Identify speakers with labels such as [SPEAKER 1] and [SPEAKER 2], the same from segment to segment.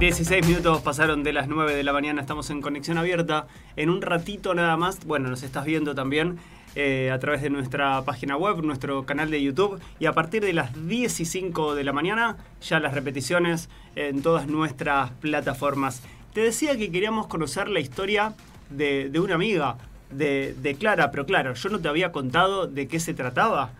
[SPEAKER 1] 16 minutos pasaron de las 9 de la mañana, estamos en conexión abierta. En un ratito nada más, bueno, nos estás viendo también eh, a través de nuestra página web, nuestro canal de YouTube. Y a partir de las 10 y 5 de la mañana, ya las repeticiones en todas nuestras plataformas. Te decía que queríamos conocer la historia de, una amiga, de Clara, pero claro, yo no te había contado de qué se trataba.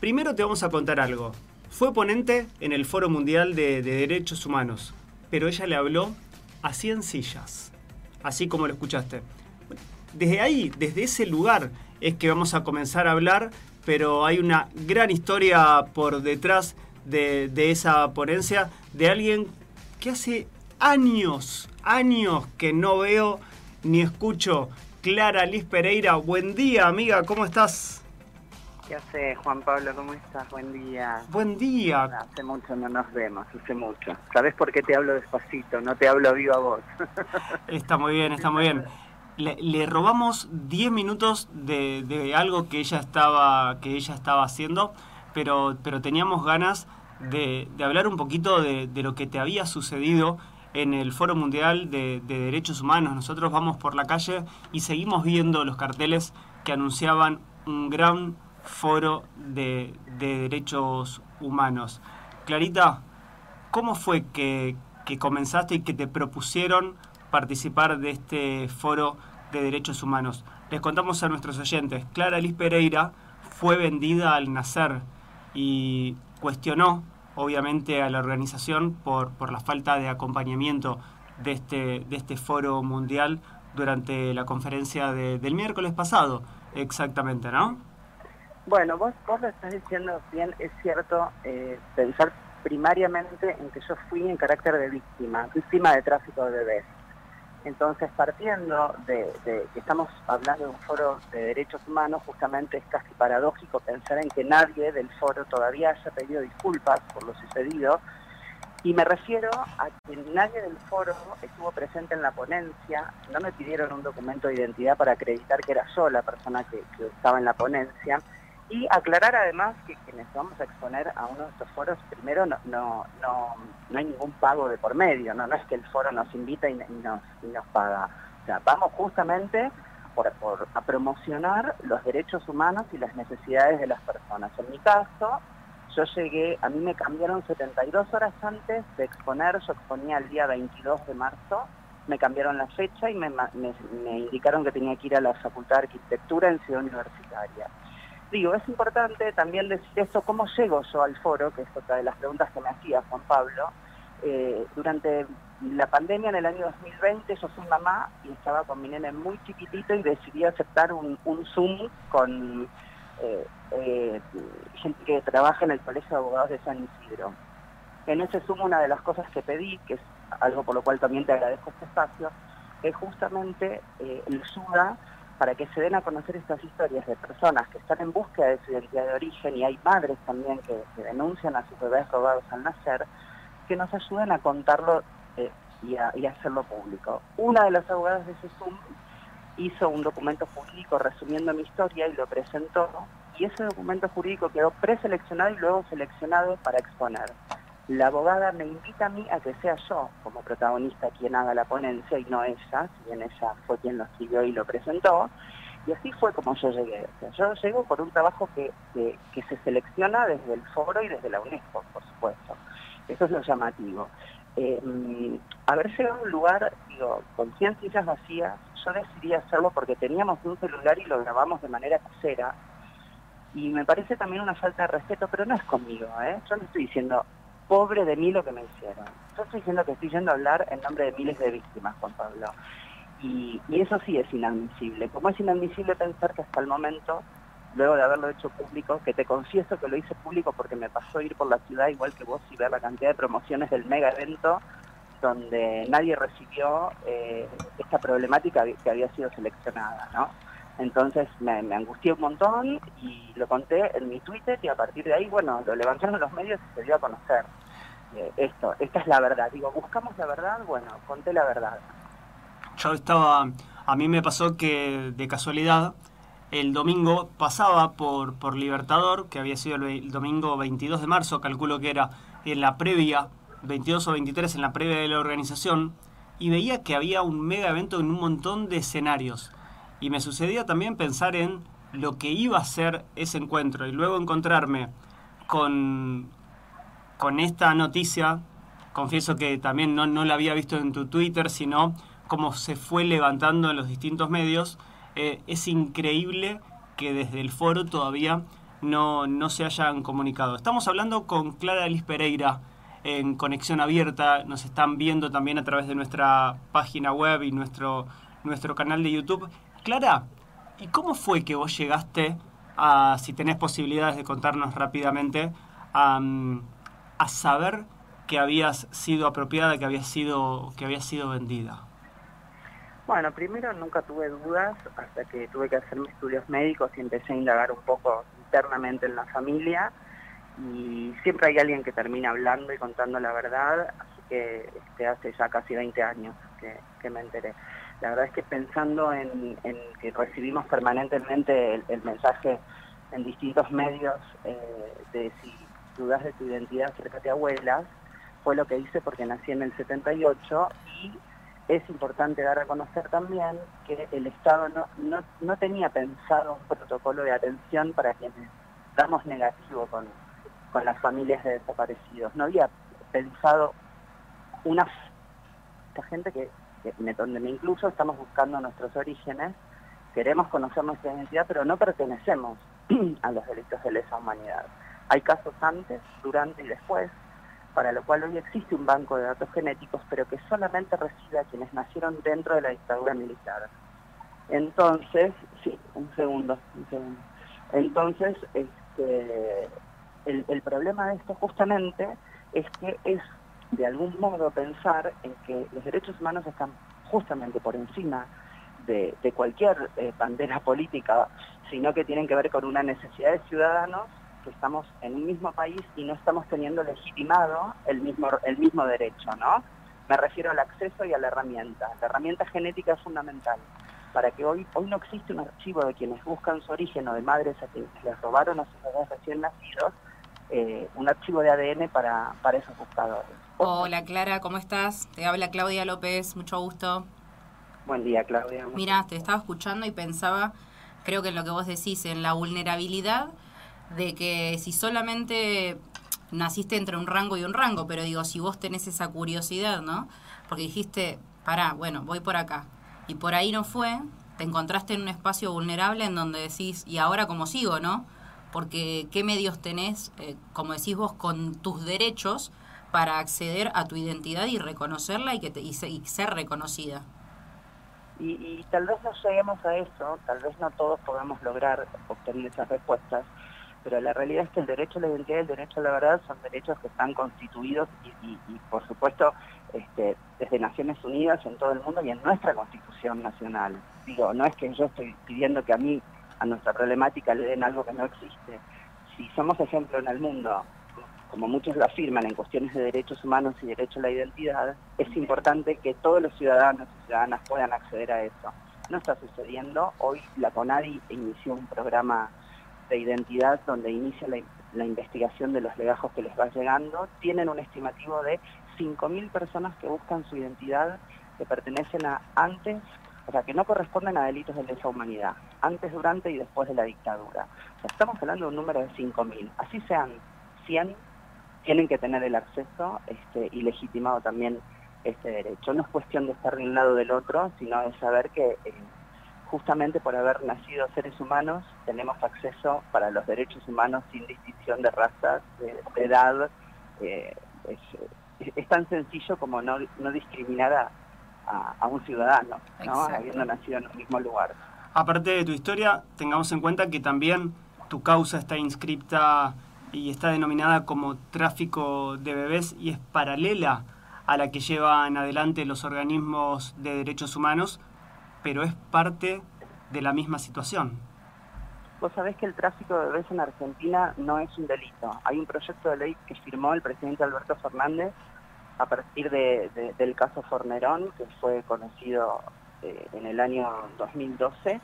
[SPEAKER 1] Primero te vamos a contar algo. Fue ponente en el Foro Mundial de, Derechos Humanos, pero ella le habló a 100 sillas, así como lo escuchaste. Desde ahí, desde ese lugar, es que vamos a comenzar a hablar, pero hay una gran historia por detrás de, de esa ponencia de alguien que hace años, años que no veo ni escucho. Clara Liz Pereira, buen día amiga, ¿cómo estás?
[SPEAKER 2] ¿Qué hace Juan Pablo? ¿Cómo estás? Buen día.
[SPEAKER 1] Buen día.
[SPEAKER 2] hace mucho no nos vemos, hace mucho. ¿Sabes por qué te hablo despacito? No te hablo viva voz.
[SPEAKER 1] está muy bien, está muy bien. Le, robamos 10 minutos de, algo que ella estaba, que ella estaba haciendo, pero, pero teníamos ganas de, hablar un poquito de, lo que te había sucedido en el Foro Mundial de, de Derechos Humanos. Nosotros vamos por la calle y seguimos viendo los carteles que anunciaban un gran foro de, derechos humanos. Clarita, ¿cómo fue que, comenzaste y que te propusieron participar de este foro de derechos humanos? Les contamos a nuestros oyentes, Clara Liz Pereira fue vendida al nacer y cuestionó obviamente a la organización por, por la falta de acompañamiento de este, de este foro mundial durante la conferencia del miércoles pasado, exactamente, ¿no?
[SPEAKER 2] Bueno, vos, vos lo estás diciendo bien, es cierto, eh, pensar primariamente en que yo fui en carácter de víctima, víctima de tráfico de bebés. Entonces, partiendo de, que estamos hablando de un foro de derechos humanos, justamente es casi paradójico pensar en que nadie del foro todavía haya pedido disculpas por lo sucedido. Y me refiero a que nadie del foro estuvo presente en la ponencia, no me pidieron un documento de identidad para acreditar que era yo la persona que estaba en la ponencia, y aclarar además que quienes vamos a exponer a uno de estos foros, primero no, no, no, no hay ningún pago de por medio, no, es que el foro nos invita y, nos, y nos paga. O sea, vamos justamente por, por, a promocionar los derechos humanos y las necesidades de las personas. En mi caso, yo llegué, a mí me cambiaron 72 horas antes de exponer, yo exponía el día 22 de marzo, me cambiaron la fecha y me, me indicaron que tenía que ir a la Facultad de Arquitectura en Ciudad Universitaria digo, es importante también decir esto, cómo llego yo al foro, que es otra de las preguntas que me hacía Juan Pablo. Eh, durante la pandemia en el año 2020 yo soy mamá y estaba con mi nene muy chiquitito y decidí aceptar un, Zoom con eh, eh, gente que trabaja en el Colegio de Abogados de San Isidro. En ese Zoom una de las cosas que pedí, que es algo por lo cual también te agradezco este espacio, es justamente el SUDA para que se den a conocer estas historias de personas que están en búsqueda de su identidad de origen y hay madres también que, denuncian a sus bebés robados al nacer, que nos ayuden a contarlo eh, y, a, hacerlo público. Una de las abogadas de Zoom hizo un documento jurídico resumiendo mi historia y lo presentó, y ese documento jurídico quedó preseleccionado y luego seleccionado para exponer la abogada me invita a mí a que sea yo como protagonista quien haga la ponencia y no ella, si bien ella fue quien lo escribió y lo presentó. Y así fue como yo llegué. yo llego por un trabajo que, se selecciona desde el foro y desde la UNESCO, por supuesto. Eso es lo llamativo. Eh, haber llegado a un lugar, digo, con 100 sillas vacías, yo decidí hacerlo porque teníamos un celular y lo grabamos de manera casera. Y me parece también una falta de respeto, pero no es conmigo, ¿eh? Yo no estoy diciendo, pobre de mí lo que me hicieron. Yo estoy diciendo que estoy yendo a hablar en nombre de miles de víctimas, Juan Pablo. Y, eso sí es inadmisible. Como es inadmisible pensar que hasta el momento, luego de haberlo hecho público, que te confieso que lo hice público porque me pasó ir por la ciudad igual que vos y ver la cantidad de promociones del mega evento donde nadie recibió eh, esta problemática que había sido seleccionada, ¿no? Entonces me, angustié un montón y lo conté en mi Twitter y a partir de ahí, bueno, lo levantaron los medios y se dio a conocer. Eh, esto, esta es la verdad. Digo, buscamos la verdad, bueno, conté la verdad.
[SPEAKER 1] Yo estaba, a mí me pasó que de casualidad el domingo pasaba por, por Libertador, que había sido el, domingo 22 de marzo, calculo que era en la previa 22 o 23 en la previa de la organización y veía que había un mega evento en un montón de escenarios. Y me sucedía también pensar en lo que iba a ser ese encuentro y luego encontrarme con, con esta noticia. Confieso que también no, no la había visto en tu Twitter, sino cómo se fue levantando en los distintos medios. Eh, es increíble que desde el foro todavía no, no se hayan comunicado. Estamos hablando con Clara Liz Pereira en Conexión Abierta, nos están viendo también a través de nuestra página web y nuestro, nuestro canal de YouTube. Clara, ¿y cómo fue que vos llegaste a, si tenés posibilidades de contarnos rápidamente, a, saber que habías sido apropiada, que habías sido, que había sido vendida?
[SPEAKER 2] Bueno, primero nunca tuve dudas hasta que tuve que hacer mis estudios médicos y empecé a indagar un poco internamente en la familia y siempre hay alguien que termina hablando y contando la verdad, así que este, hace ya casi 20 años que, me enteré. La verdad es que pensando en, que recibimos permanentemente el, mensaje en distintos medios eh, de si dudas de tu identidad, acércate a abuelas, fue lo que hice porque nací en el 78 y es importante dar a conocer también que el Estado no, no, tenía pensado un protocolo de atención para quienes damos negativo con, con las familias de desaparecidos. No había pensado una gente que, donde me incluso estamos buscando nuestros orígenes, queremos conocer nuestra identidad, pero no pertenecemos a los delitos de lesa humanidad. Hay casos antes, durante y después, para lo cual hoy existe un banco de datos genéticos, pero que solamente recibe a quienes nacieron dentro de la dictadura militar. Entonces, sí, un segundo, un segundo. Entonces, este, el, problema de esto justamente es que es de algún modo pensar en que los derechos humanos están justamente por encima de, cualquier eh, bandera política, sino que tienen que ver con una necesidad de ciudadanos que estamos en un mismo país y no estamos teniendo legitimado el mismo, el mismo derecho, ¿no? Me refiero al acceso y a la herramienta. La herramienta genética es fundamental para que hoy, hoy no existe un archivo de quienes buscan su origen o de madres a quienes les robaron a sus bebés recién nacidos, eh, un archivo de ADN para, para esos buscadores.
[SPEAKER 3] Hola Clara, ¿cómo estás? Te habla Claudia López, mucho gusto.
[SPEAKER 2] Buen día Claudia.
[SPEAKER 3] Mira, te estaba escuchando y pensaba, creo que en lo que vos decís, en la vulnerabilidad de que si solamente naciste entre un rango y un rango, pero digo, si vos tenés esa curiosidad, ¿no? Porque dijiste, pará, bueno, voy por acá. Y por ahí no fue, te encontraste en un espacio vulnerable en donde decís, ¿y ahora cómo sigo, no? Porque qué medios tenés, eh, como decís vos, con tus derechos para acceder a tu identidad y reconocerla y, que te, y, ser reconocida.
[SPEAKER 2] Y, y, tal vez no lleguemos a eso, tal vez no todos podamos lograr obtener esas respuestas, pero la realidad es que el derecho a la identidad y el derecho a la verdad son derechos que están constituidos y, por supuesto, este, desde Naciones Unidas en todo el mundo y en nuestra Constitución Nacional. Digo, no es que yo estoy pidiendo que a mí, a nuestra problemática, le den algo que no existe. Si somos ejemplo en el mundo, como muchos lo afirman en cuestiones de derechos humanos y derecho a la identidad, es importante que todos los ciudadanos y ciudadanas puedan acceder a eso. No está sucediendo. Hoy la CONADI inició un programa de identidad donde inicia la, investigación de los legajos que les va llegando, tienen un estimativo de 5.000 personas que buscan su identidad que pertenecen a antes, o sea, que no corresponden a delitos de lesa humanidad, antes, durante y después de la dictadura. O sea, estamos hablando de un número de 5.000. Así sean 100, tienen que tener el acceso este, y legitimado también este derecho. No es cuestión de estar de un lado del otro, sino de saber que... Eh, justamente por haber nacido seres humanos, tenemos acceso para los derechos humanos sin distinción de razas, de, edad. Eh, es, tan sencillo como no, discriminar a, un ciudadano, ¿no? habiendo nacido en el mismo lugar.
[SPEAKER 1] Aparte de tu historia, tengamos en cuenta que también tu causa está inscripta y está denominada como tráfico de bebés y es paralela a la que llevan adelante los organismos de derechos humanos pero es parte de la misma situación.
[SPEAKER 2] Vos sabés que el tráfico de bebés en Argentina no es un delito. Hay un proyecto de ley que firmó el presidente Alberto Fernández a partir del caso Fornerón, que fue conocido eh, en el año 2012,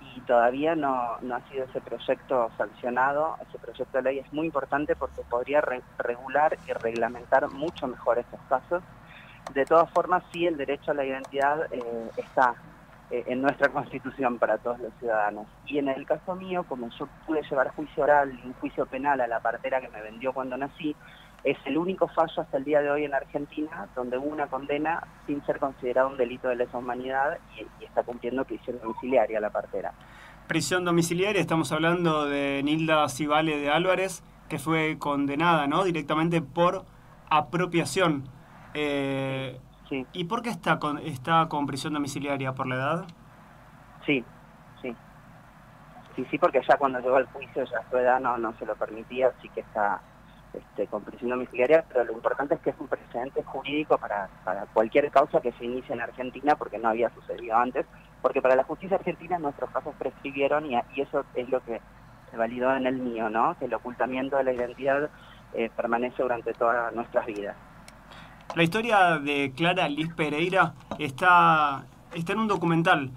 [SPEAKER 2] y todavía no, no ha sido ese proyecto sancionado. Ese proyecto de ley es muy importante porque podría regular y reglamentar mucho mejor estos casos. De todas formas, sí, el derecho a la identidad eh, está eh, en nuestra constitución para todos los ciudadanos. Y en el caso mío, como yo pude llevar juicio oral y un juicio penal a la partera que me vendió cuando nací, es el único fallo hasta el día de hoy en Argentina donde hubo una condena sin ser considerado un delito de lesa humanidad y, está cumpliendo prisión domiciliaria la partera.
[SPEAKER 1] Prisión domiciliaria, estamos hablando de Nilda Cibale de Álvarez, que fue condenada ¿no? directamente por apropiación. Eh, sí. ¿Y por qué está con, está con prisión domiciliaria? ¿Por la edad?
[SPEAKER 2] Sí, sí. Sí, sí, porque ya cuando llegó al juicio ya su edad no, no se lo permitía, así que está este, con prisión domiciliaria, pero lo importante es que es un precedente jurídico para, para cualquier causa que se inicie en Argentina, porque no había sucedido antes, porque para la justicia argentina nuestros casos prescribieron y, eso es lo que se validó en el mío, ¿no? que el ocultamiento de la identidad eh, permanece durante todas nuestras vidas.
[SPEAKER 1] La historia de Clara Liz Pereira está, está en un documental.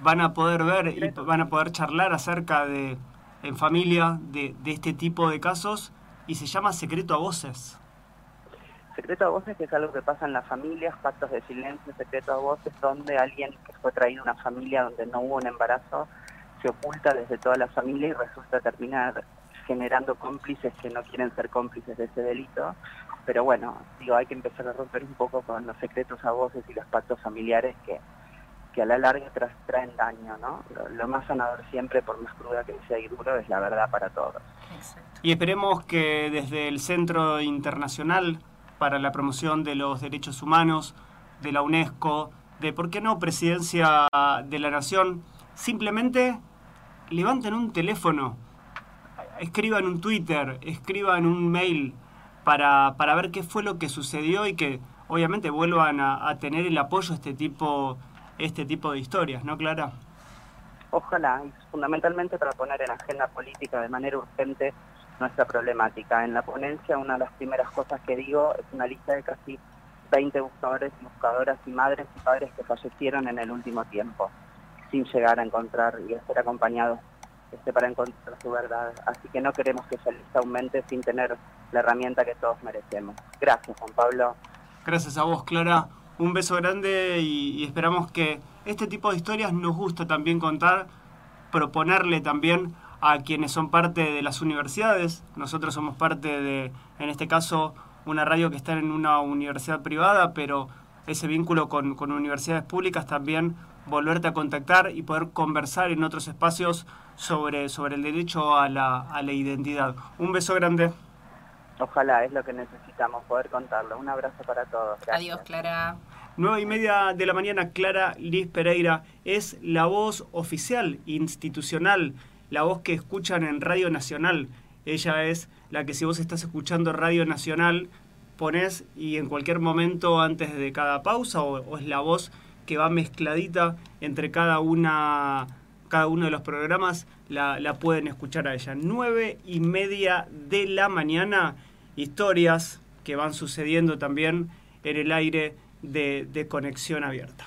[SPEAKER 1] Van a poder ver y van a poder charlar acerca de, en familia, de, de este tipo de casos y se llama Secreto a Voces.
[SPEAKER 2] Secreto a Voces que es algo que pasa en las familias, pactos de silencio, secreto a voces, donde alguien que fue traído a una familia donde no hubo un embarazo se oculta desde toda la familia y resulta terminar generando cómplices que no quieren ser cómplices de ese delito. Pero bueno, digo, hay que empezar a romper un poco con los secretos a voces y los pactos familiares que, a la larga traen daño, ¿no? Lo, más sanador siempre, por más cruda que sea y duro, es la verdad para todos.
[SPEAKER 1] Y esperemos que desde el Centro Internacional para la Promoción de los Derechos Humanos, de la UNESCO, de, ¿por qué no?, Presidencia de la Nación, simplemente levanten un teléfono, escriban un Twitter, escriban un mail para, para ver qué fue lo que sucedió y que obviamente vuelvan a, a tener el apoyo a este tipo este tipo de historias, ¿no, Clara?
[SPEAKER 2] Ojalá, y fundamentalmente para poner en agenda política de manera urgente nuestra problemática. En la ponencia una de las primeras cosas que digo es una lista de casi 20 buscadores y buscadoras y madres y padres que fallecieron en el último tiempo, sin llegar a encontrar y a ser acompañados este, para encontrar su verdad. Así que no queremos que esa lista aumente sin tener la herramienta que todos merecemos. Gracias, Juan Pablo.
[SPEAKER 1] Gracias a vos, Clara un beso grande y, esperamos que este tipo de historias nos gusta también contar, proponerle también a quienes son parte de las universidades. Nosotros somos parte de, en este caso, una radio que está en una universidad privada, pero ese vínculo con, con universidades públicas también volverte a contactar y poder conversar en otros espacios sobre, sobre el derecho a la, a la identidad. Un beso grande.
[SPEAKER 2] Ojalá, es lo que necesitamos, poder contarlo. Un abrazo para todos.
[SPEAKER 3] Adiós, Clara.
[SPEAKER 1] Nueve y media de la mañana, Clara Liz Pereira es la voz oficial, institucional, la voz que escuchan en Radio Nacional. Ella es la que si vos estás escuchando Radio Nacional, pones y en cualquier momento antes de cada pausa, o, es la voz que va mezcladita entre cada una cada uno de los programas la, la, pueden escuchar a ella. Nueve y media de la mañana historias que van sucediendo también en el aire de, de conexión abierta.